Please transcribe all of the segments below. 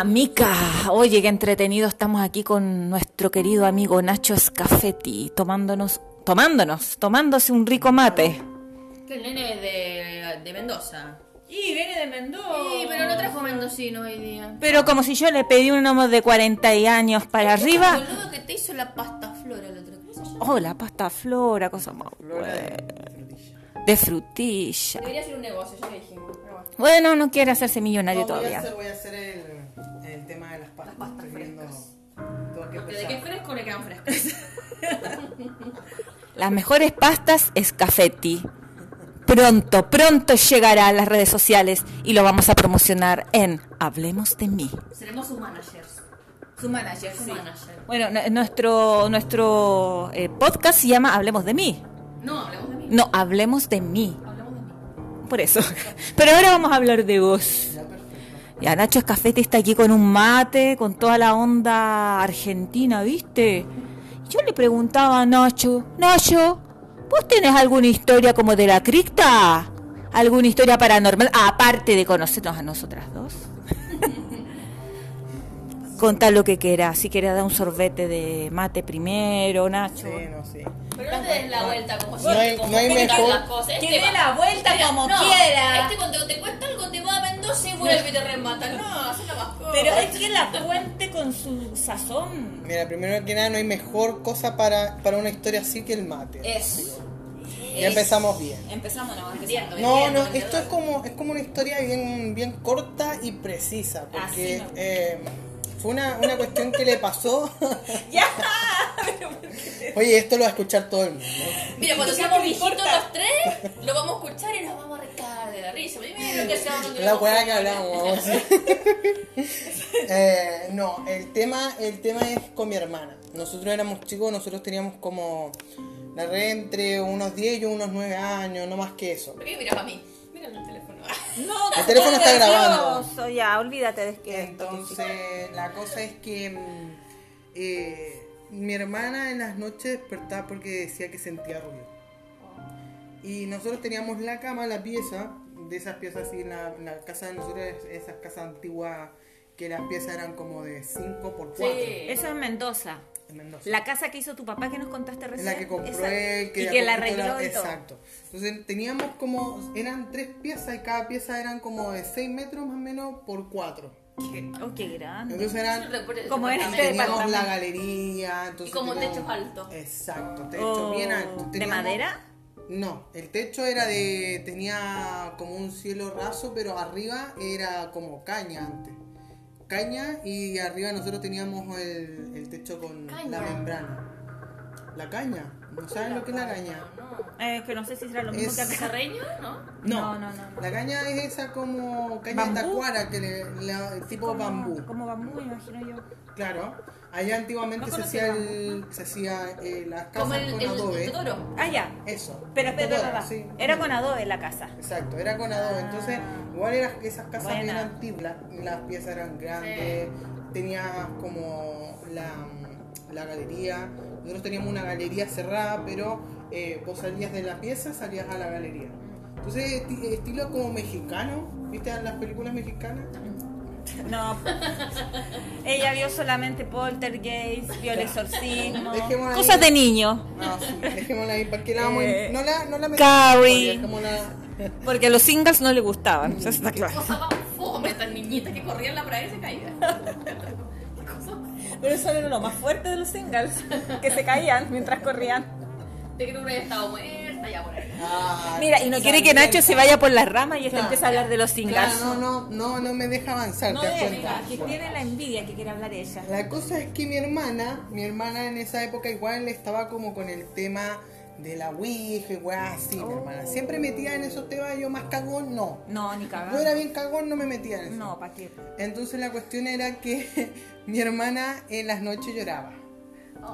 Amica, oye, qué entretenido estamos aquí con nuestro querido amigo Nacho Scafetti, tomándonos, tomándonos, tomándose un rico mate. Que el nene es de, de Mendoza. Y viene de Mendoza. Sí, pero no trajo mendocino hoy día. Pero como si yo le pedí un homo de 40 años para arriba. El boludo que te hizo la pasta flora el otro día. Oh, la pasta flora, cosa más buena. De frutilla. Debería ser un negocio, ya le dijimos. Pero bueno. No quiere hacerse millonario No, voy, a todavía. hacer, voy a hacer el, Porque de qué fresco le quedan frescos. Las mejores pastas Scafetti. Pronto, pronto llegará a las redes sociales y lo vamos a promocionar en Hablemos de mí. Seremos sus managers. Su manager, Su manager. Bueno, nuestro, nuestro eh, podcast se llama Hablemos de mí. No, hablemos de mí. No, Hablemos de mí. Hablemos de mí. Por eso. Pero ahora vamos a hablar de vos. Ya, Nacho Escafete está aquí con un mate, con toda la onda argentina, ¿viste? Yo le preguntaba a Nacho, Nacho, ¿vos tenés alguna historia como de la cripta? ¿Alguna historia paranormal? Aparte de conocernos a nosotras dos. Contá lo que quieras. Si quieres dar un sorbete de mate primero, Nacho. Sí, no, sí. Pero no te des la vuelta como si No hay- como no hay mejor- las cosas. Que Este dé va- la vuelta Mira, como no, quiera. Este cuando te cuesta algo te va a Mendoza y vuelve y te remata. No, hace la más Pero es que la cuente con su sazón. Mira, primero que nada, no hay mejor cosa para, para una historia así que el mate. Eso. Ya empezamos bien. Empezamos, no, Entiendo, No, no, esto es como, es como una historia bien, bien corta y precisa, Así porque me gusta. eh, fue una, una cuestión que le pasó. Ya. Oye, esto lo va a escuchar todo el mundo. Mira, cuando ¿Qué seamos viejitos los tres, lo vamos a escuchar y nos vamos a recar de la risa. Mira lo que La weá que hablamos. Eh, no, el tema, el tema es con mi hermana. Nosotros éramos chicos, nosotros teníamos como la red entre unos 10 y unos 9 años, no más que eso. ¿Por qué miras a mí? Mira el teléfono. No, El teléfono está grabando. grabando. Ya, olvídate de que Entonces, la cosa es que mm, eh, mi hermana en las noches despertaba porque decía que sentía ruido. Y nosotros teníamos la cama, la pieza, de esas piezas así, en la, en la casa de nosotros, esas casas antiguas, que las piezas eran como de 5 por 4 Eso es Mendoza. En Mendoza. La casa que hizo tu papá que nos contaste recién. la que compró esa- él, que y la que la arregló la- y todo. Exacto. Entonces teníamos como, eran tres piezas y cada pieza eran como de 6 metros más o menos por 4. Qué, oh, qué grande. Entonces eran Como era este teníamos la galería entonces Y como teníamos- techos altos. exacto techo Oh, bien alto ¿De Teníamos- madera? no el techo era de tenía como un cielo raso pero arriba era como caña antes caña y arriba nosotros teníamos el, el techo con Caña. la membrana la caña no saben lo que es la caña Eh, que no sé si será lo mismo Es- que acá. ¿Carreño? ¿No? No, no, no, no. la caña es esa como caña de tacuara que le, tipo bambú Como bambú, imagino yo. Claro, allá antiguamente No se hacía, el el, se hacía eh, las Como casas el, con el, adobe. el Totoro. Ah, ya. Eso. Pero espera, sí. Era con adobe la casa. Exacto, era con adobe. Entonces, igual eran esas casas bien antiguas, la- las piezas eran grandes, tenías como la, la galería. Nosotros teníamos una galería cerrada, pero eh, vos salías de la pieza, salías a la galería. Entonces, esti- estilo como mexicano, ¿viste las películas mexicanas? No. Ella vio solamente Poltergeist, vio el exorcismo. Dejémosla ahí. Cosas de niño. No, sí, dejémosla ahí, ¿para qué la vamos Eh, No la, no la Carrie. Porque a los singles no le gustaban. Eso está claro. Cosa más fome, estas niñitas que corrían la playa y se caían. Pero eso era lo más fuerte de los singles. Que se caían mientras corrían. De que tú hubieras estado muerta ya por ahí. Ah, Mira, y no quiere que Nacho se vaya por las ramas y este Claro. empiece a hablar de los singles. Claro, no, no, no, no me deja avanzar, No ¿te cuenta? que tiene la envidia que quiere hablar ella. La cosa es que mi hermana, mi hermana en esa época igual estaba como con el tema de la Ouija y weá así, mi hermana. Siempre metía en esos temas, yo más cagón, no. No, ni Yo cagando. era bien cagón, no me metía en eso. No, ¿para qué? Entonces la cuestión era que mi hermana en las noches lloraba.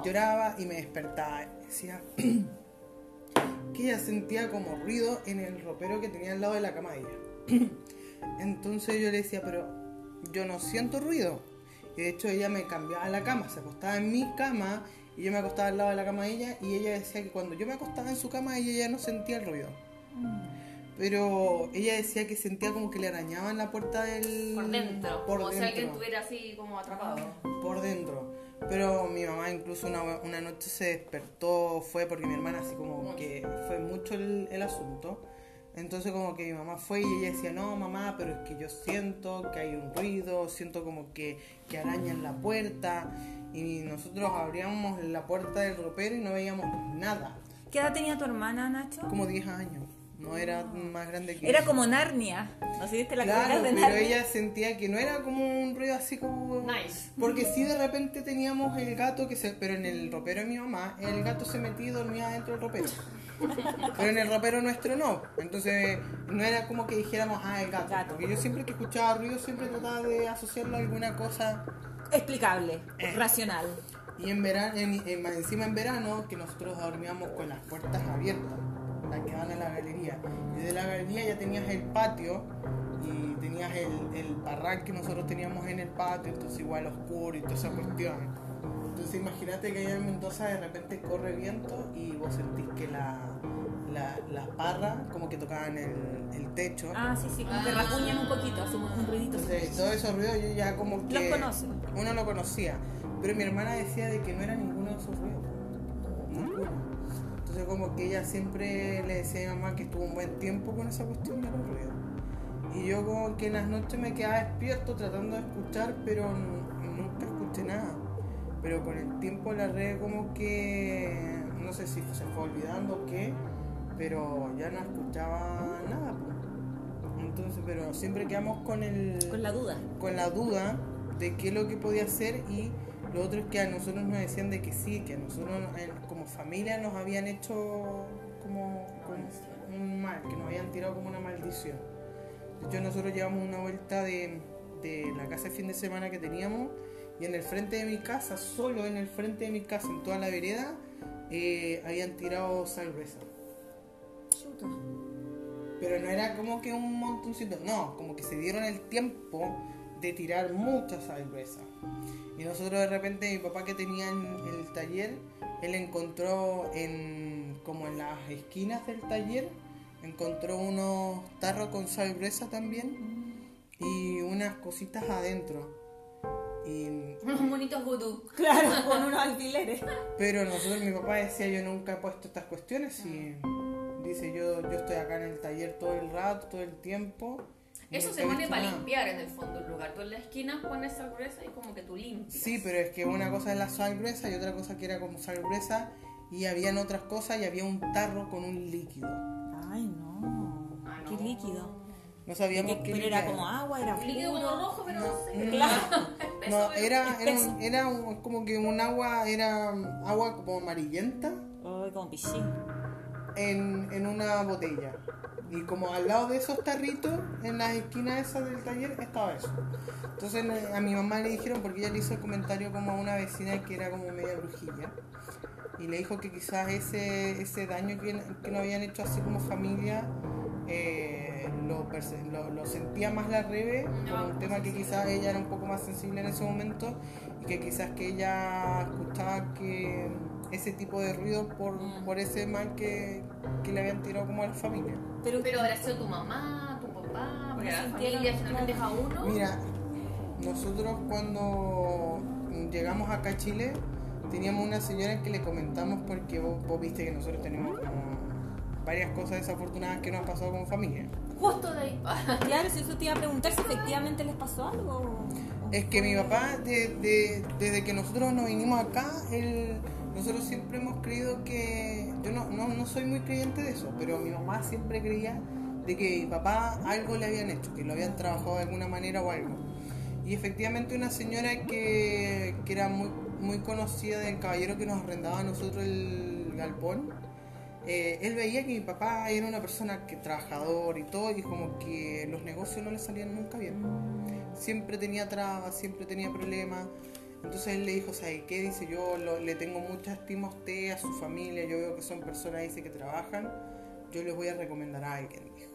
Lloraba y me despertaba. Decía que ella sentía como ruido en el ropero que tenía al lado de la cama de ella. Entonces yo le decía, pero yo no siento ruido. Y de hecho ella me cambiaba la cama, se acostaba en mi cama y yo me acostaba al lado de la cama de ella y ella decía que cuando yo me acostaba en su cama ella ya no sentía el ruido. pero ella decía que sentía como que le arañaban la puerta del... Por dentro. Por como si dentro. alguien estuviera así como atrapado. por dentro. Pero mi mamá incluso una, una noche se despertó, fue porque mi hermana así como que fue mucho el, el asunto. Entonces como que mi mamá fue y ella decía, no mamá, pero es que yo siento que hay un ruido, siento como que, que arañan la puerta. Y nosotros abríamos la puerta del ropero y no veíamos nada. ¿Qué edad tenía tu hermana, Nacho? Como 10 años, no era más grande que Era como Narnia. ¿No sé viste la Claro, de pero Narnia? ella sentía que no era como un ruido así como... Nice. Porque sí de repente teníamos el gato que se... Pero en el ropero de mi mamá, el gato se metía y dormía dentro del ropero. Pero en el ropero nuestro no. Entonces no era como que dijéramos, ah, el gato. Gato. Porque yo siempre que escuchaba ruido siempre trataba de asociarlo a alguna cosa. Explicable, Eh. racional. Y en verano, en, encima en verano, que nosotros dormíamos con las puertas abiertas, las que van a la galería. Y de la galería ya tenías el patio y tenías el, el que nosotros teníamos en el patio, entonces igual oscuro y toda esa cuestión. Entonces imagínate que allá en Mendoza de repente corre viento y vos sentís que la, la, las parras como que tocaban el, el techo. Ah, sí, sí, como que rasguñan un poquito, hacen un ruidito. Entonces, todo esos ruidos yo ya como que... Los conoce. Uno lo conocía. Pero mi hermana decía de que no era ninguno de esos ruidos. Ninguno. Entonces como que ella siempre le decía a mi mamá que estuvo un buen tiempo con esa cuestión de los ruidos. Y yo como que en las noches me quedaba despierto tratando de escuchar, pero nunca escuché nada. Pero con el tiempo la red como que... No sé si se fue olvidando o qué, pero ya no escuchaba nada. Entonces, pero siempre quedamos con el Con la duda. con la duda de qué es lo que podía hacer y lo otro es que a nosotros nos decían de que sí, que a nosotros como familia nos habían hecho como, como un mal, que nos habían tirado como una maldición. De hecho nosotros llevamos una vuelta de, de la casa de fin de semana que teníamos y en el frente de mi casa, solo en el frente de mi casa, en toda la vereda, eh, habían tirado gruesa. Pero no era como que un montoncito, no, como que se dieron el tiempo de tirar mucha gruesa. Y nosotros de repente, mi papá que tenía en el taller, él encontró en como en las esquinas del taller, encontró unos tarros con gruesa también y unas cositas adentro. Y Unos monitos vudú. Claro, con unos alfileres. pero nosotros, mi papá decía, yo nunca he puesto estas cuestiones y dice, yo, yo estoy acá en el taller todo el rato, todo el tiempo. Eso se pone para nada". limpiar en el fondo del lugar. Tú en la esquina pones sal gruesa y como que tú limpias. Sí, pero es que una cosa es la sal gruesa y otra cosa que era como sal gruesa y habían otras cosas y había un tarro con un líquido. Ay, no. Ah, Qué no. líquido. No sabíamos ¿Qué- pero era como agua, era Un líquido como puro. rojo, pero no, sé. Claro. No, era, era, un- era un- como que un agua, era agua como amarillenta Ay, como piscín. en, en una botella. Y como al lado de esos tarritos, en las esquinas esas del taller, estaba eso. Entonces a mi mamá le dijeron, porque ella le hizo el comentario como a una vecina que era como media brujilla. Y le dijo que quizás ese, ese daño que, que nos habían hecho así como familia, eh, lo, lo, lo sentía más la Rebe, como un tema que quizás ella era un poco más sensible en ese momento y que quizás que ella escuchaba que ese tipo de ruido por, por ese mal que, que le habían tirado como a la familia. Pero, Pero habrá sido tu mamá, tu papá, porque la familia finalmente a uno. Mira, nosotros cuando llegamos acá a Chile teníamos una señora que le comentamos porque vos, vos viste que nosotros tenemos como varias cosas desafortunadas que nos han pasado como familia. Justo de ahí. claro, si eso te iba a preguntar si efectivamente les pasó algo. Es que mi papá, de- de- desde que nosotros nos vinimos acá, él, nosotros siempre hemos creído que, yo no, no, no soy muy creyente de eso, pero mi mamá siempre creía de que mi papá algo le habían hecho, que lo habían trabajado de alguna manera o algo. Y efectivamente una señora que, que era muy, muy conocida del caballero que nos arrendaba a nosotros el galpón, eh, él veía que mi papá era una persona que trabajador y todo, y como que los negocios no le salían nunca bien. Siempre tenía trabas, siempre tenía problemas. Entonces él le dijo, ¿sabes qué? Dice, yo le tengo mucha estima a usted, a su familia, yo veo que son personas, dice, que trabajan, yo les voy a recomendar a alguien, dijo.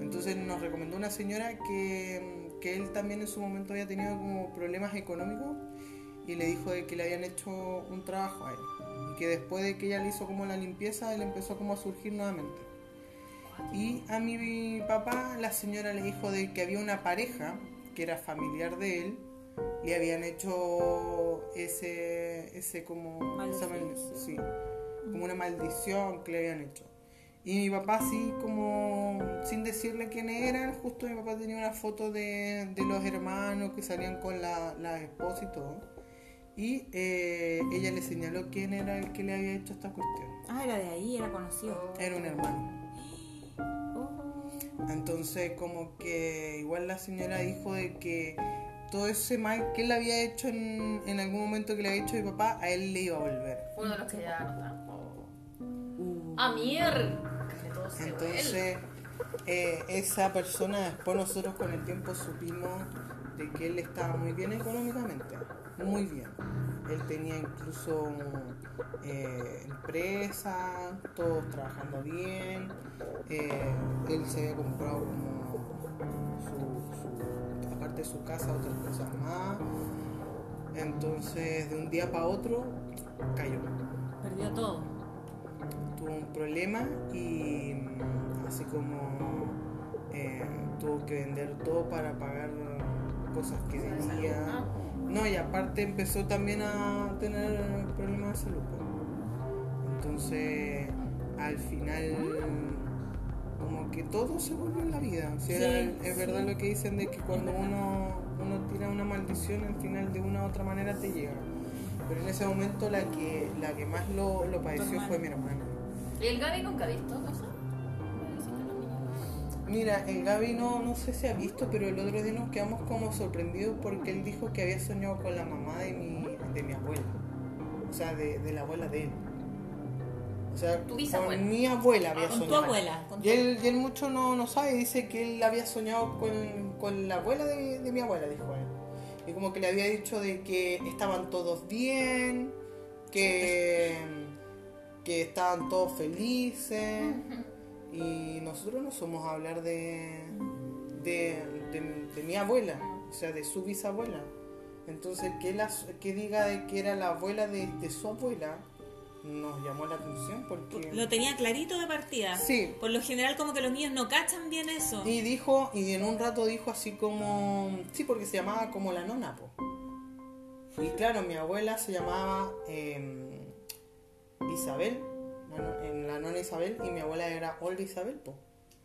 Entonces nos recomendó una señora que, que él también en su momento había tenido como problemas económicos y le dijo que le habían hecho un trabajo a él y que después de que ella le hizo como la limpieza él empezó como a surgir nuevamente Y a mi papá la señora le dijo de que había una pareja que era familiar de él, le habían hecho ese, ese como, esa Maldición. mal- sí, como una maldición que le habían hecho. Y mi papá así como sin decirle quiénes eran, justo mi papá tenía una foto de, de los hermanos que salían con la, la esposa y todo. Y eh, ella le señaló quién era el que le había hecho esta cuestión. Ah, era de ahí, era conocido. Era un hermano. Oh. Entonces como que igual la señora dijo de que todo ese mal que él había hecho en, en algún momento que le había hecho mi papá, a él le iba a volver. Fue uno de los que ya no está. Oh. Uh. Ah, mierda. Entonces eh, esa persona después nosotros con el tiempo supimos de que él estaba muy bien económicamente, muy bien. Él tenía incluso eh, empresa, todos trabajando bien. eh, él se había comprado como su, su- aparte de su casa otras cosas más. Entonces de un día para otro cayó Perdió todo. tuvo un problema y mm, así como eh, tuvo que vender todo para pagar cosas que debía. No, y aparte empezó también a tener problemas de salud. pues. Entonces, al final, como que todo se vuelve en la vida. O sea, Sí, es verdad lo que dicen de que cuando uno, uno tira una maldición, al final de una u otra manera te llega. Pero en ese momento la que, la que más lo, lo padeció fue mi hermana. ¿Y el Gaby nunca ha visto? Mira, el Gaby no, no sé si ha visto, pero el otro día nos quedamos como sorprendidos porque él dijo que había soñado con la mamá de mi, de mi abuela. O sea, de, de la abuela de él. O sea, Tu bisabuela. con mi abuela había Con tu soñado. abuela. Con tu... Y él, y él mucho no, no sabe, dice que él había soñado con, con la abuela de, de mi abuela, dijo él. Y como que le había dicho de que estaban todos bien, que, que estaban todos felices. Y nosotros no somos a hablar de, de, de- de mi abuela, o sea, de su bisabuela. Entonces, que, él as- que diga de que era la abuela de, de su abuela, nos llamó la atención porque... Lo tenía clarito de partida. Sí. Por lo general como que los niños no cachan bien eso. Y dijo, y en un rato dijo así como, sí, porque se llamaba como la nona, po. Y claro, mi abuela se llamaba eh, Isabel, en la nona Isabel, y mi abuela era Olga Isabel, po.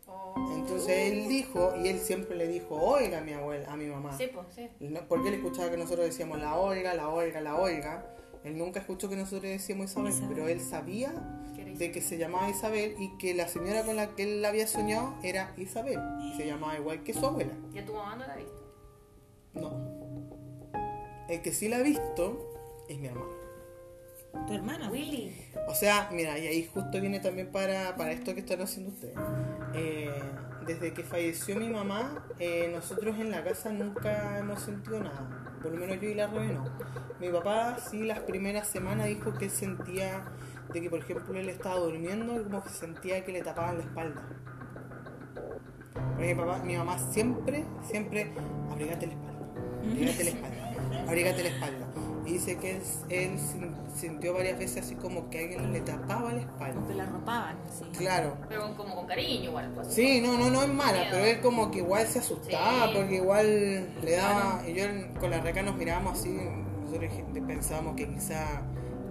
Oh. Entonces él dijo, y él siempre le dijo, oiga a mi abuela, a mi mamá. Sí, pues, sí. Porque él escuchaba que nosotros decíamos la Olga, la Olga, la Olga. Él nunca escuchó que nosotros decíamos Isabel, Isabel. pero él sabía ¿Qué era de que se llamaba Isabel y que la señora con la que él había soñado era Isabel. y Se llamaba igual que su abuela. ¿Y a tu mamá no la viste? No. El que sí la ha visto es mi hermano. Tu hermano. Willy. O sea, mira, y ahí justo viene también para, para esto que están haciendo ustedes. Eh, desde que falleció mi mamá, eh, nosotros en la casa nunca hemos sentido nada. Por lo menos yo y la Rebe no. Mi papá sí las primeras semanas dijo que él sentía de que, por ejemplo, él estaba durmiendo y como que sentía que le tapaban la espalda. Porque mi, papá, mi mamá siempre, siempre, abrigate la espalda, abrigate la espalda, abrigate la espalda. Y dice que él, él sin- sintió varias veces así como que alguien le tapaba la espalda. Como que la ropaban, sí. Claro. Pero como con cariño igual, pues. Sí, no, no, no es mala, Miedo. pero él como que igual se asustaba Sí. porque igual le daba. Y yo con la reca nos mirábamos así, nosotros pensábamos que quizá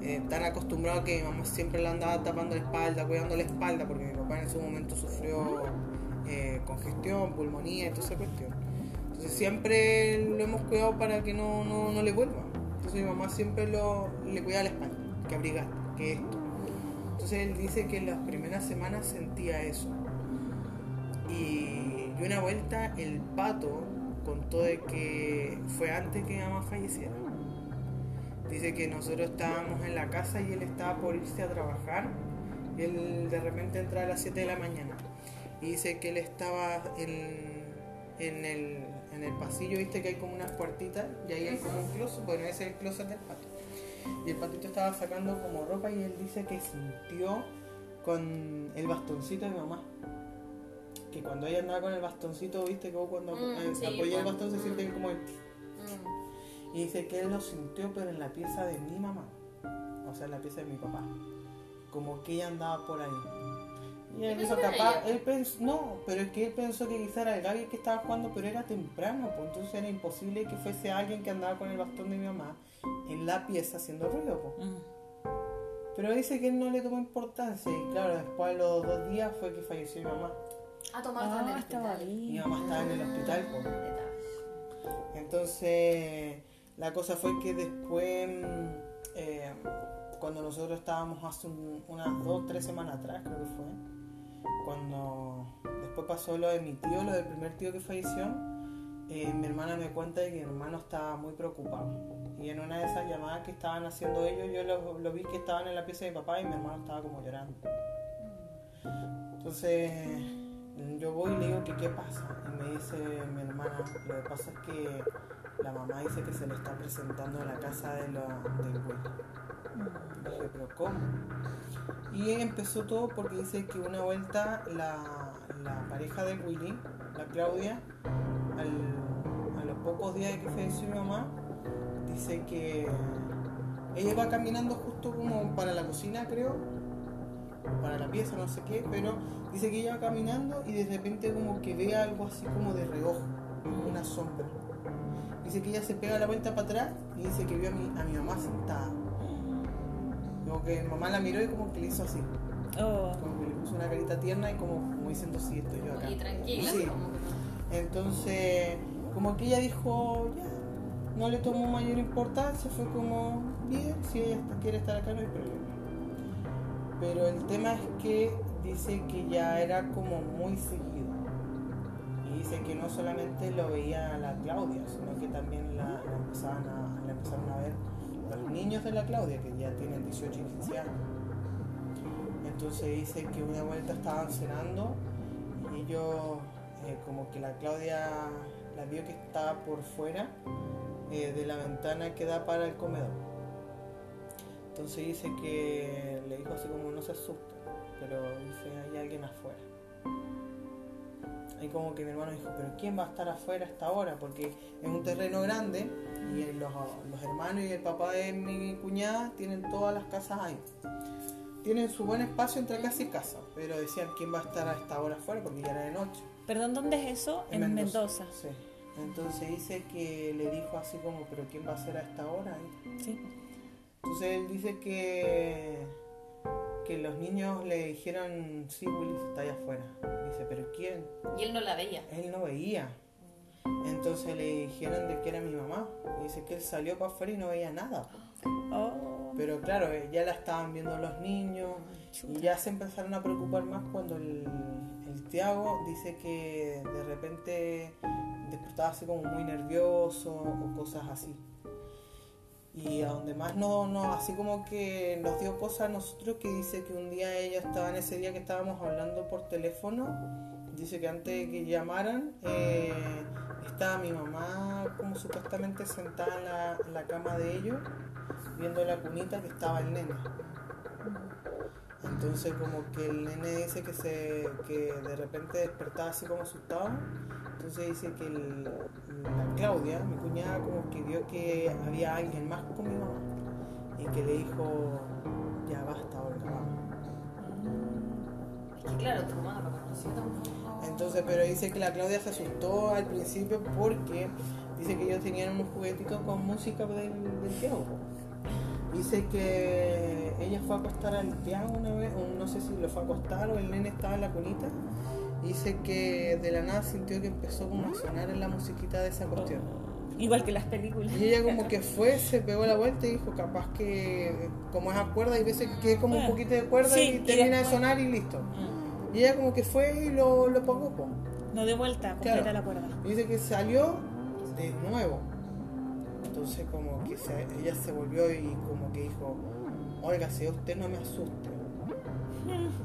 eh, tan acostumbrado que mi mamá siempre le andaba tapando la espalda, cuidando la espalda, porque mi papá en ese momento sufrió eh, congestión, pulmonía y toda esa cuestión. Entonces siempre lo hemos cuidado para que no, no, no le vuelva. Mi mamá siempre lo, le cuidaba la espalda, que abrigar, que esto. Entonces él dice que en las primeras semanas sentía eso. Y, y una vuelta el pato contó de que fue antes que mi mamá falleciera. Dice que nosotros estábamos en la casa y él estaba por irse a trabajar. Él de repente entra a las 7 de la mañana. Y dice que él estaba en, el, en el pasillo, viste que hay como unas puertitas y ahí hay como un closet. Bueno, ese es el closet del pato. Y el patito estaba sacando como ropa y él dice que sintió con el bastoncito de mi mamá. Que cuando ella andaba con el bastoncito, viste que vos cuando Mm, eh, sí, apoya el bastón se siente como el... Mm. Y dice que él lo sintió, pero en la pieza de mi mamá. O sea, en la pieza de mi papá. Como que ella andaba por ahí. Y él capaz, él pensó, no, pero es que él pensó que quizá era el Gaby que estaba jugando, pero era temprano, pues entonces era imposible que fuese alguien que andaba con el bastón de mi mamá en la pieza haciendo ruido, pues. Mm. Pero dice que él no le tomó importancia y claro, después de los dos días fue que falleció mi mamá. A tomar en el Ah, estaba hospital. Mi mamá estaba en el hospital, pues. Entonces, la cosa fue que después, eh, cuando nosotros estábamos hace un- unas dos, tres semanas atrás, creo que fue, cuando después pasó lo de mi tío, lo del primer tío que falleció, eh, mi hermana me cuenta de que mi hermano estaba muy preocupado. Y en una de esas llamadas que estaban haciendo ellos, yo lo, vi que estaban en la pieza de papá y mi hermano estaba como llorando. Entonces yo voy y le digo que qué pasa. Y me dice mi hermana, lo que pasa es que la mamá dice que se le está presentando en la casa de la, del güey. Dije, pero ¿cómo? Y empezó todo porque dice que una vuelta la, la pareja de Willy, la Claudia, a los pocos días de que falleció mi mamá, dice que ella iba caminando justo como para la cocina, creo, para la pieza, no sé qué, pero dice que ella va caminando y de repente como que ve algo así como de reojo, una sombra. Dice que ella se pega la vuelta para atrás y dice que vio a mi, a mi mamá sentada. Como que mi mamá la miró y como que le hizo así, Oh. como que le puso una carita tierna y como, como diciendo, sí, estoy yo acá. Y tranquila, Sí. Entonces, como que ella dijo, ya, no le tomó mayor importancia, fue como, bien, si ella está- quiere estar acá no hay problema. Pero el tema es que dice que ya era como muy seguido. Dice que no solamente lo veía la Claudia, sino que también la, empezaban a, empezaron a ver los niños de la Claudia, que ya tienen 18 y 15 años. Entonces dice que una vuelta estaban cenando y ellos, eh, como que la Claudia la vio que estaba por fuera eh, de la ventana que da para el comedor. Entonces dice que le dijo así como no se asuste, pero dice hay alguien afuera. Ahí como que mi hermano dijo, pero ¿quién va a estar afuera hasta ahora? Porque es un terreno grande y los, los hermanos y el papá de mi cuñada tienen todas las casas ahí. Tienen su buen espacio entre casa y casa, pero decían quién va a estar a esta hora afuera porque ya era de noche. Perdón, ¿dónde es eso? En, Mendoza. Sí. Entonces dice que le dijo así como, pero ¿quién va a ser a esta hora? ahí?". Sí. Entonces él dice que, que los niños le dijeron, sí, Willy está allá afuera. Dice, pero ¿quién? Y él no la veía. Él no veía. Entonces le dijeron de que era mi mamá. Y dice que él salió para afuera y no veía nada. Oh. Pero claro, eh, ya la estaban viendo los niños y ya se empezaron a preocupar más cuando el, el Tiago dice que de repente despertaba así como muy nervioso o cosas así. Y a donde más no, no, así como que nos dio cosas a nosotros que dice que un día ellos estaban, ese día que estábamos hablando por teléfono, dice que antes de que llamaran, eh, estaba mi mamá como supuestamente sentada en la, en la cama de ellos, viendo la cunita que estaba el nene. Entonces como que el nene dice que se que de repente despertaba así como asustado. Entonces dice que el- la Claudia, mi cuñada, como que vio que había alguien más con mi mamá y que le dijo, ya basta, Olga, vamos. Es que claro, tu mamá lo conoció. Entonces, pero dice que la Claudia se asustó al principio porque dice que ellos tenían unos juguetitos con música del, del. Dice que ella fue a acostar al Tiago una vez, no sé si lo fue a acostar o el nene estaba en la cunita. Dice que de la nada sintió que empezó como a sonar en la musiquita de esa cuestión. Igual que las películas. Y ella como que fue, se pegó la vuelta y dijo, capaz que como es a cuerda, hay veces que es como un poquito de cuerda Sí, y y termina de sonar y listo. Mm. Y ella como que fue y lo, lo pagó. No de vuelta, completa Claro. la cuerda. Y Dice que salió de nuevo. Entonces como que se- ella se volvió y como que dijo, oiga, si usted no me asuste.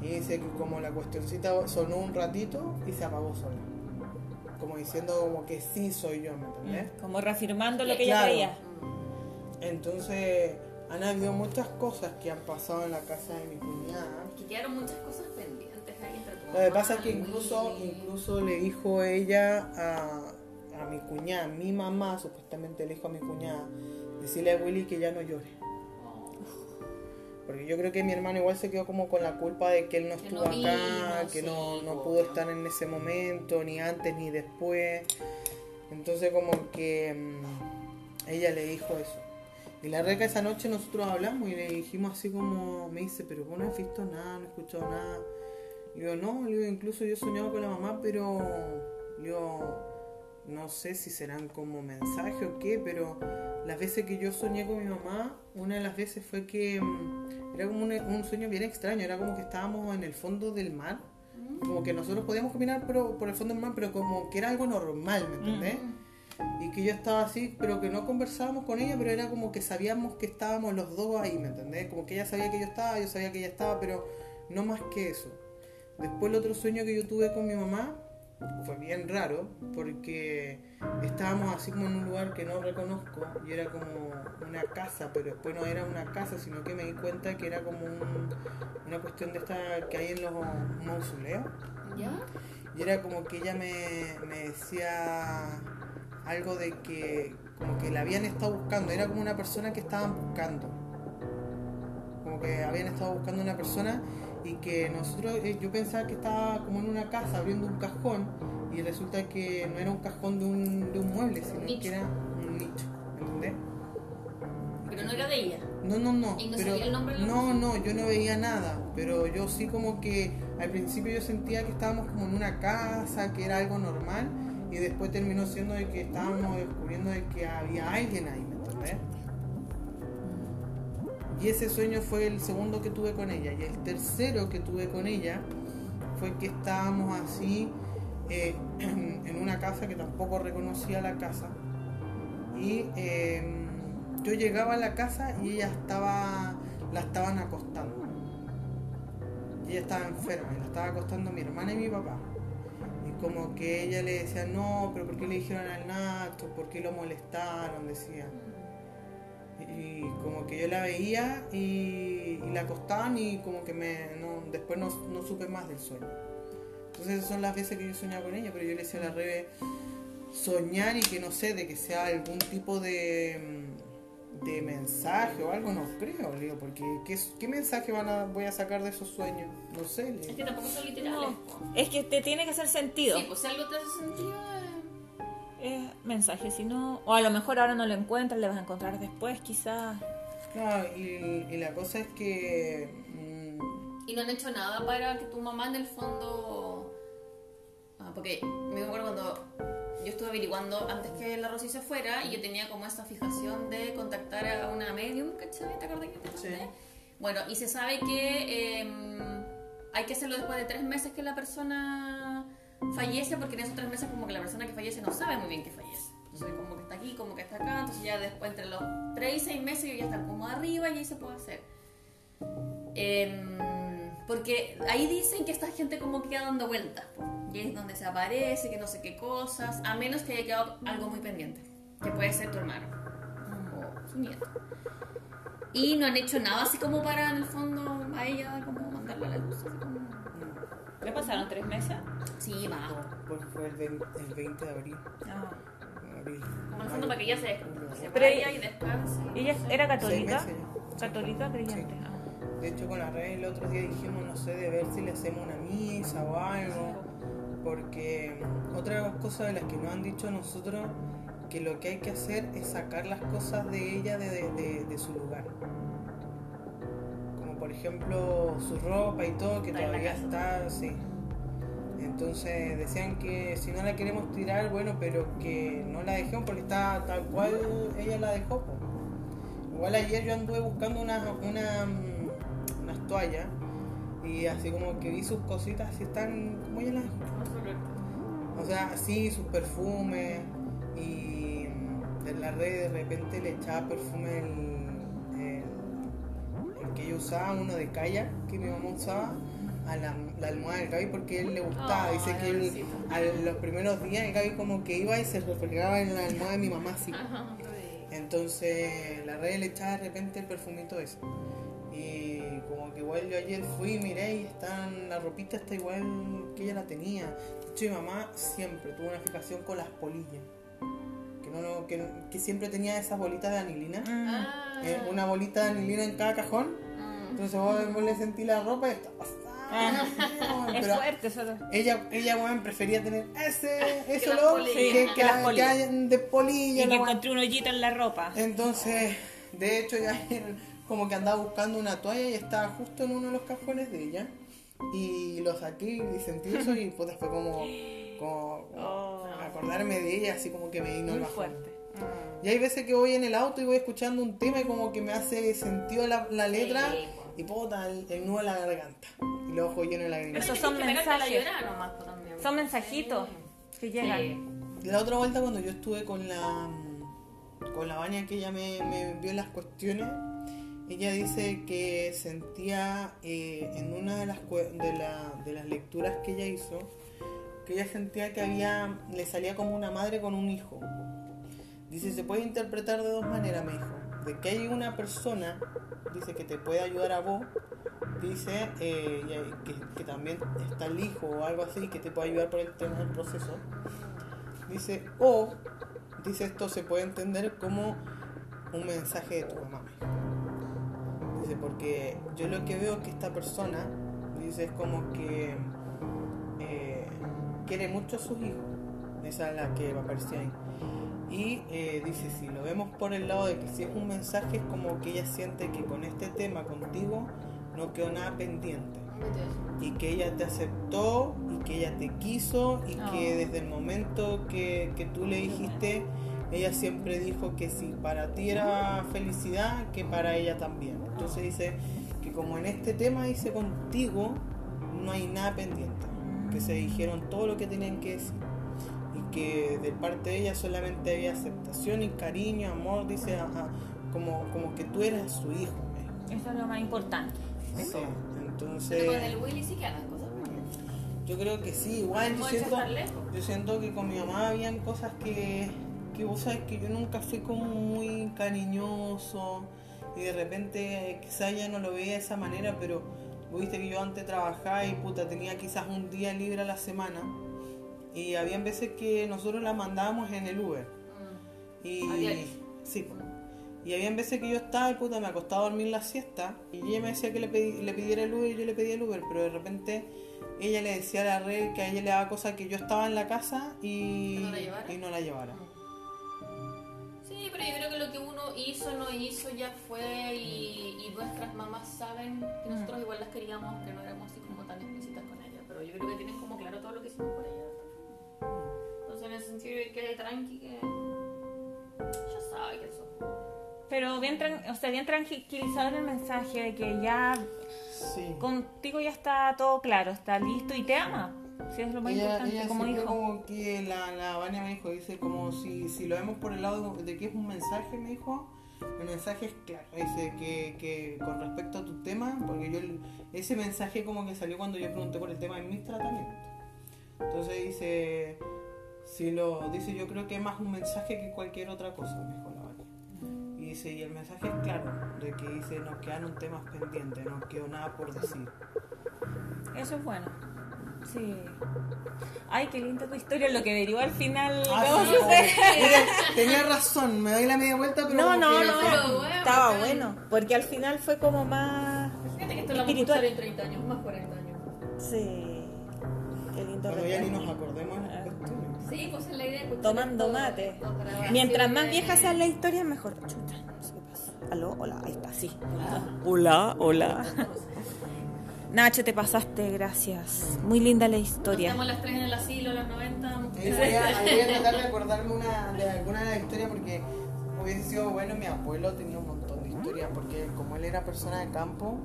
Y dice que como la cuestioncita sonó un ratito y se apagó sola. Como diciendo como que sí soy yo, ¿me entendés? Como reafirmando lo que ella Claro. creía. Entonces han habido muchas cosas que han pasado en la casa de mi cuñada. Que quedaron muchas cosas pendientes ahí entre Lo que pasa es que incluso, incluso le dijo ella a, a mi cuñada, mi mamá supuestamente le dijo a mi cuñada, decirle a Willy que ya no llore. Porque yo creo que mi hermano igual se quedó como con la culpa de que él no Que estuvo no acá, vino, que no, sí, no pudo estar en ese momento, ni antes ni después. Entonces como que mm, ella le dijo eso. Y la reca esa noche nosotros hablamos y le dijimos así como, me dice, pero vos no has visto nada, no has escuchado nada. Le digo, no, le digo, incluso yo he soñado con la mamá, pero le digo, no sé si serán como mensajes o qué, pero las veces que yo soñé con mi mamá, una de las veces fue que mm, era como un, un sueño bien extraño, era como que estábamos en el fondo del mar, como que nosotros podíamos caminar pero, por el fondo del mar, pero como que era algo normal, ¿me entendés? Y que yo estaba así, pero que no conversábamos con ella, pero era como que sabíamos que estábamos los dos ahí, ¿me entendés? Como que ella sabía que yo estaba, yo sabía que ella estaba, pero no más que eso. Después el otro sueño que yo tuve con mi mamá fue bien raro, porque estábamos así como en un lugar que no reconozco, y era como una casa, pero después no era una casa, sino que me di cuenta que era como un- una cuestión de esta que hay en los mausoleos. ¿Ya? Y era como que ella me, me decía algo de que como que la habían estado buscando, era como una persona que estaban buscando. Como que habían estado buscando una persona y que nosotros, eh, yo pensaba que estaba como en una casa abriendo un cajón y resulta que no era un cajón de un, de un mueble, sino nicho. que era un nicho, ¿entendés? Pero no era de ella. No, no, no. ¿Y no pero, sabía el nombre de la no, no, yo no veía nada. Pero yo sí como que al principio yo sentía que estábamos como en una casa, que era algo normal. Y después terminó siendo de que estábamos descubriendo de que había alguien ahí, ¿me entendés? Y ese sueño fue el segundo que tuve con ella. Y el tercero que tuve con ella fue que estábamos así eh, en una casa que tampoco reconocía la casa. Y eh, yo llegaba a la casa y ella estaba, la estaban acostando. Y ella estaba enferma y la estaba acostando mi hermana y mi papá. Y como que ella le decía, no, pero ¿por qué le dijeron al Nacho? ¿Por qué lo molestaron? Decía. Y como que yo la veía y, y la acostaban y como que me no, después no, no supe más del sueño. Entonces esas son las veces que yo soñaba con ella, pero yo le decía a la Rebe soñar y que no sé, de que sea algún tipo de, de mensaje o algo, no creo, le digo, porque ¿qué, qué mensaje van a, voy a sacar de esos sueños? No sé, le Es que tampoco son literales. No, es que te tiene que hacer sentido. Sí, pues si algo te hace sentido. Mensaje, si no. O a lo mejor ahora no lo encuentras, le vas a encontrar después, quizás. No, y, y la cosa es que... mm, Y no han hecho nada para que tu mamá en el fondo... Ah, porque me acuerdo cuando yo estuve averiguando antes que la Rosy se fuera y yo tenía como esta fijación de contactar a una medium, ¿cachai? ¿Te acuerdas que te conté? Sí. Bueno, y se sabe que em, hay que hacerlo después de tres meses que la persona fallece, porque en esos tres meses como que la persona que fallece no sabe muy bien que fallece. Entonces como que está aquí, como que está acá, entonces ya después entre los tres y seis meses ellos ya están como arriba y ahí se puede hacer. Em, porque ahí dicen que esta gente como que queda dando vueltas, y es donde se aparece, que no sé qué cosas, a menos que haya quedado algo muy pendiente, que puede ser tu hermano o su nieto. Y no han hecho nada así como para en el fondo a ella como mandarla a la luz. así como- ¿Le pasaron tres meses? Sí, va. pues fue el 20, el 20 de abril. Ah. abril. Como en el fondo para que ella se, se Pero vaya ella- y descanse. ¿Ella era católica? Meses ya. ¿Católica creyente? Sí. Ah. De hecho, con la red el otro día dijimos, no sé, de ver si le hacemos una misa o algo. Porque otra cosa de las que nos han dicho nosotros, que lo que hay que hacer es sacar las cosas de ella de, de- de- de su lugar. Por ejemplo su ropa y todo, que todavía está, sí. Entonces decían que si no la queremos tirar, bueno, pero que no la dejemos porque está tal cual ella la dejó. Igual ayer yo anduve buscando una, una, mm, unas toallas y así como que vi sus cositas y están como ella las dejó. O sea, sí, sus perfumes y mm, en la red de repente le echaba perfume el que yo usaba, uno de kayak que mi mamá usaba, a la, la almohada del Gaby porque a él le gustaba. Ay, Dice que él, Gabycito. a los primeros días el Gaby como que iba y se refregaba en la almohada de mi mamá así. Entonces la red le echaba de repente el perfumito ese. Y como que igual yo ayer fui y miré y están, la ropita está igual que ella la tenía. De hecho mi mamá siempre tuvo una fijación con las polillas. Que, no, no- que, que siempre tenía esas bolitas de anilina. Ah. Eh, una bolita de anilina en cada cajón. Entonces vos, vos le sentí la ropa y está Ah, pasada. es fuerte eso. ella, ella weón, prefería tener ese, ese las olor que, que, que las que hayan de polilla. Y que encontré un hoyito en la ropa. Entonces, de hecho, ya como que andaba buscando una toalla y estaba justo en uno de los cajones de ella. Y lo saqué y sentí eso y pues fue como, Oh. acordarme de ella, así como que me vino el fuerte. Y hay veces que voy en el auto y voy escuchando un tema y como que me hace sentido la, la letra Sí, y puta, el, el nudo en la garganta. Y los ojos llenos de lágrimas. Esos son mensajes. pues, también. Son mensajitos que llegan. Sí. La otra vuelta cuando yo estuve con la con la baña que ella me, me envió las cuestiones, ella dice que sentía eh, en una de las, cue- de, la- de las lecturas que ella hizo, que ella sentía que había, le salía como una madre con un hijo. Dice, se puede interpretar de dos maneras, me dijo. De que hay una persona, dice, que te puede ayudar a vos, dice, eh, que, también está el hijo o algo así, que te puede ayudar por el tema del proceso. Dice, o, dice esto se puede entender como un mensaje de tu mamá. Dice, porque yo lo que veo es que esta persona, dice, es como que eh, quiere mucho a sus hijos. Esa es la que aparecía ahí. Y eh, dice, si lo vemos por el lado de que si es un mensaje, es como que ella siente que con este tema contigo no quedó nada pendiente y que ella te aceptó y que ella te quiso y que Oh. desde el momento que, que tú le dijiste, ella siempre dijo que si para ti era felicidad, que para ella también. Entonces dice que como en este tema dice contigo, no hay nada pendiente, que se dijeron todo lo que tenían que decir que de parte de ella solamente había aceptación y cariño, amor, dice, a- a- como, como que tú eras su hijo. Eso es lo más importante. Sí, Pero entonces... con el Willy sí que las cosas. Yo creo que sí, igual yo siento, estar lejos. yo siento que con mi mamá habían cosas que, que vos sabes que yo nunca fui como muy cariñoso y de repente quizás ella no lo veía de esa manera, pero viste que yo antes trabajaba y puta tenía quizás un día libre a la semana y habían veces que nosotros la mandábamos en el Uber. Y, A diario. sí, po. y habían veces que yo estaba y puta me acostaba a dormir la siesta y ella me decía que le, pedí- le pidiera el Uber y yo le pedía el Uber, pero de repente ella le decía a la red que a ella le daba cosas que yo estaba en la casa y, ¿Que no la llevara? y no la llevara. Sí, pero yo creo que lo que uno hizo, no hizo, ya fue y, y nuestras mamás saben que nosotros igual las queríamos, que no éramos así como tan explícitas con ella, pero yo creo que tienen como claro todo lo que hicimos por ella. Entonces en el sentido de que tranqui, que ya sabe que eso. Pero bien, tran- o sea, bien tranquilizador el mensaje de que ya Sí. contigo ya está todo claro, está listo y te ama. Si es lo más ella, importante ella como hijo. como que la, la Vania me dijo, dice como si, si lo vemos por el lado de que es un mensaje, me dijo, el mensaje es claro, dice que, que con respecto a tu tema, porque yo ese mensaje como que salió cuando yo pregunté por el tema de mis tratamientos. Entonces dice, si lo dice yo creo que es más un mensaje que cualquier otra cosa, me dijo la Vania. Y dice, y el mensaje es claro, de que dice, nos quedaron temas pendientes, no quedó nada por decir. Eso es bueno. Sí. Ay, qué linda tu historia, lo que derivó al final. Ah, ¿cómo sí, tenía razón, me doy la media vuelta, pero. No, no, no, Pero bueno, estaba bueno, porque al final fue como más Fíjate que esto lo vamos a en 30 años, más 40 años. Sí, Cuando ya ni nos acordemos. Sí, pues es la idea de Tomando mate. Mientras más vieja sea la historia, mejor. Chuta, no sé qué pasa. Aló, hola, ahí está, sí. Hola, hola. Nacho, te pasaste, gracias. Muy linda la historia. Estamos las tres en el asilo, los 90. Ahí voy, a, ahí voy a tratar de acordarme una, de alguna de las historias porque hubiese sido bueno. Mi abuelo tenía un montón porque, como él era persona de campo,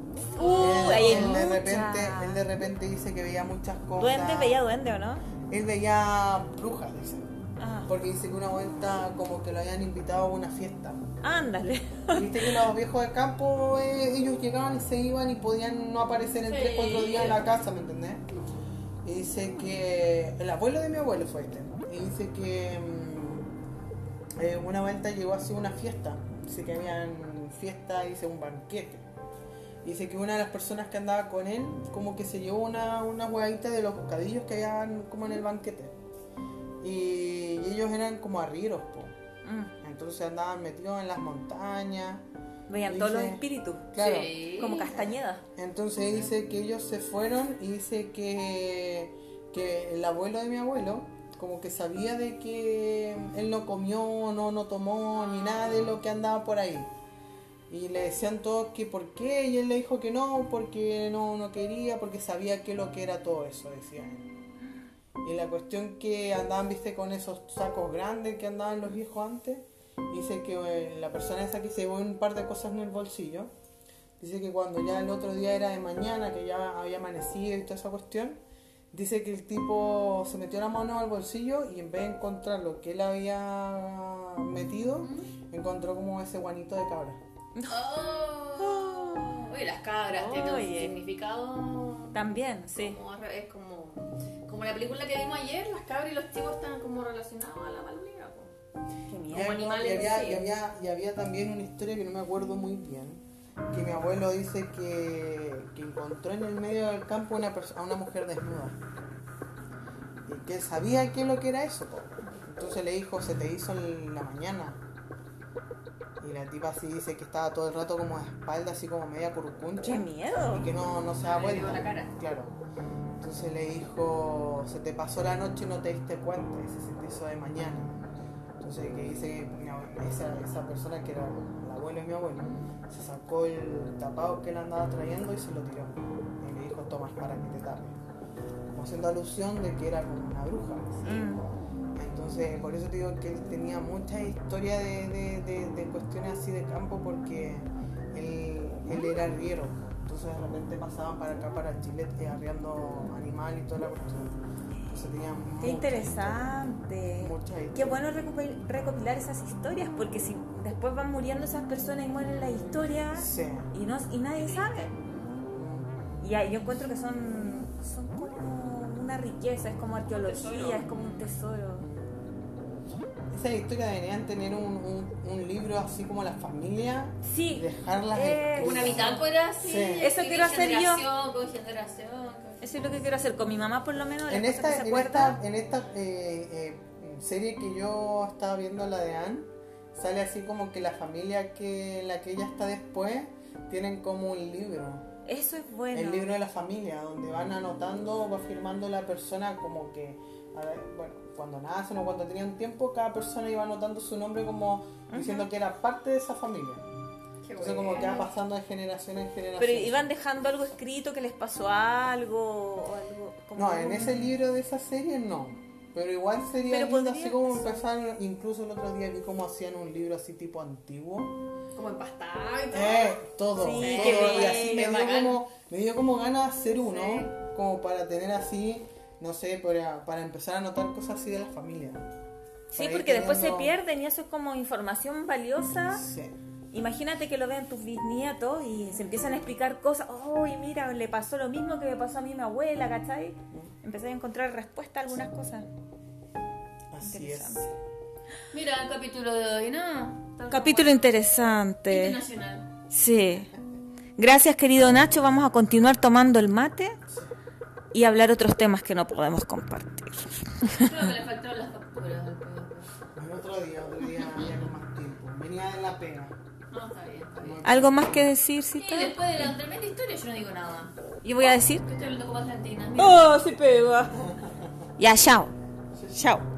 Uh, él, de repente, él de repente dice que veía muchas cosas. Duende, veía duende, ¿o no? Él veía brujas, dice. Ah, Porque dice que una vuelta como que lo habían invitado a una fiesta. ándale. Viste que los viejos de campo, eh, ellos llegaban y se iban y podían no aparecer en Sí. 3, 4 días en la casa, ¿me entendés? Y dice que el abuelo de mi abuelo fue este. Y dice que mm, eh, una vuelta llegó así una fiesta. Dice que habían fiesta, dice un banquete. Dice que una de las personas que andaba con él, como que se llevó una, una de los bocadillos que habían como en el banquete. Y, ellos eran como arrieros, po. Mm. Entonces andaban metidos en las montañas Veían todos los espíritus. Claro. Sí. Como Castañeda. Entonces dice que ellos se fueron y dice que, que el abuelo de mi abuelo como que sabía de que él no comió, no, no tomó ni nada de lo que andaba por ahí. Y le decían todos que por qué, y él le dijo que no, porque no, no quería, porque sabía que lo que era todo eso, decía él. Y la cuestión que andaban, viste, con esos sacos grandes que andaban los viejos antes, dice que eh, la persona esa que se llevó un par de cosas en el bolsillo, dice que cuando ya el otro día era de mañana, que ya había amanecido y toda esa cuestión, dice que el tipo se metió la mano al bolsillo y en vez de encontrar lo que él había metido, encontró como ese guanito de cabra. Oh. Oye, las cabras tienen un significado. También, sí. Como, revés, como, como la película que vimos ayer, las cabras y los chivos están como relacionados a la po. Qué Y miedo. Como había, animales y había- sí. y había- y había también una historia que no me acuerdo muy bien, que mi abuelo dice que, que encontró en el medio del campo una a una mujer desnuda. Y que él sabía qué es lo que era eso. po. Entonces le dijo, se te hizo en la mañana. Y la tipa así dice que estaba todo el rato como de espalda, así como media curcuncha. Qué miedo. Y que no, no se da vuelta. la cara. Claro. Entonces le dijo, se te pasó la noche y no te diste cuenta, y se te hizo de mañana. Entonces que dice que esa, esa persona que era el abuelo de mi abuelo, se sacó el tapado que él andaba trayendo y se lo tiró. Y le dijo, toma, es para que te tape. Como haciendo alusión de que era como una bruja. Mm. Entonces, por eso te digo que él tenía mucha historia de, de- de- de cuestiones así de campo porque él, él era arriero. Entonces de repente pasaban para acá, para Chile, eh, arriando animal y toda la cuestión. Entonces tenía Qué mucha interesante. historia, Qué bueno recopil- recopilar esas historias, porque si después van muriendo esas personas y mueren las historias Sí. y, no, y nadie sabe. Y ahí yo encuentro que son, son como una riqueza, es como arqueología, es como un tesoro. Esas historias deberían tener un, un- un libro así como la familia, Sí, dejarlas Eh. Una bitácora así. Sí. Eso quiero hacer yo. generación Con generación. con- eso es lo que quiero hacer con mi mamá, por lo menos. En esta, se en esta, en esta eh, eh, serie que yo estaba viendo, la de Anne, sale así como que la familia que la que ella está después tienen como un libro. Eso es bueno. El libro de la familia, donde van anotando, va firmando la persona como que, a ver, bueno, cuando nacen o cuando tenían tiempo, cada persona iba anotando su nombre como diciendo que era parte de esa familia. Qué Entonces bueno. como que va pasando de generación en generación. Pero iban dejando algo escrito que les pasó algo o algo. como No, en ese libro de esa serie no. Pero igual sería Pero lindo así como empezar, incluso el otro día vi cómo hacían un libro así tipo antiguo. Como empastado y todo. Eh, todo, Sí, todo. qué y así me dio, como, me dio como ganas de hacer uno, Sí. como para tener así, no sé, para, para empezar a notar cosas así de la familia. Sí, porque después se pierden y eso es como información valiosa. Sí. Imagínate que lo vean tus bisnietos y se empiezan a explicar cosas. ¡Oh, y mira, le pasó lo mismo que me pasó a mí mi abuela, ¿cachai? Empecé a encontrar respuesta a algunas cosas. Así es. Interesante. Mira el capítulo de hoy, ¿no? Tal Capítulo como- interesante. Internacional. Sí. Gracias, querido Nacho. Vamos a continuar tomando el mate y hablar otros temas que no podemos compartir. Creo que le faltaron las facturas otro día, otro día ya con más tiempo. Venía de la pega. No, está bien, está bien. ¿Algo más que decir, Y Cita? después de la tremenda historia yo no digo nada. Yo voy a decir. Que estoy hablando como Atlantina. ¡Oh, sí pega! Ya, chao. Chao.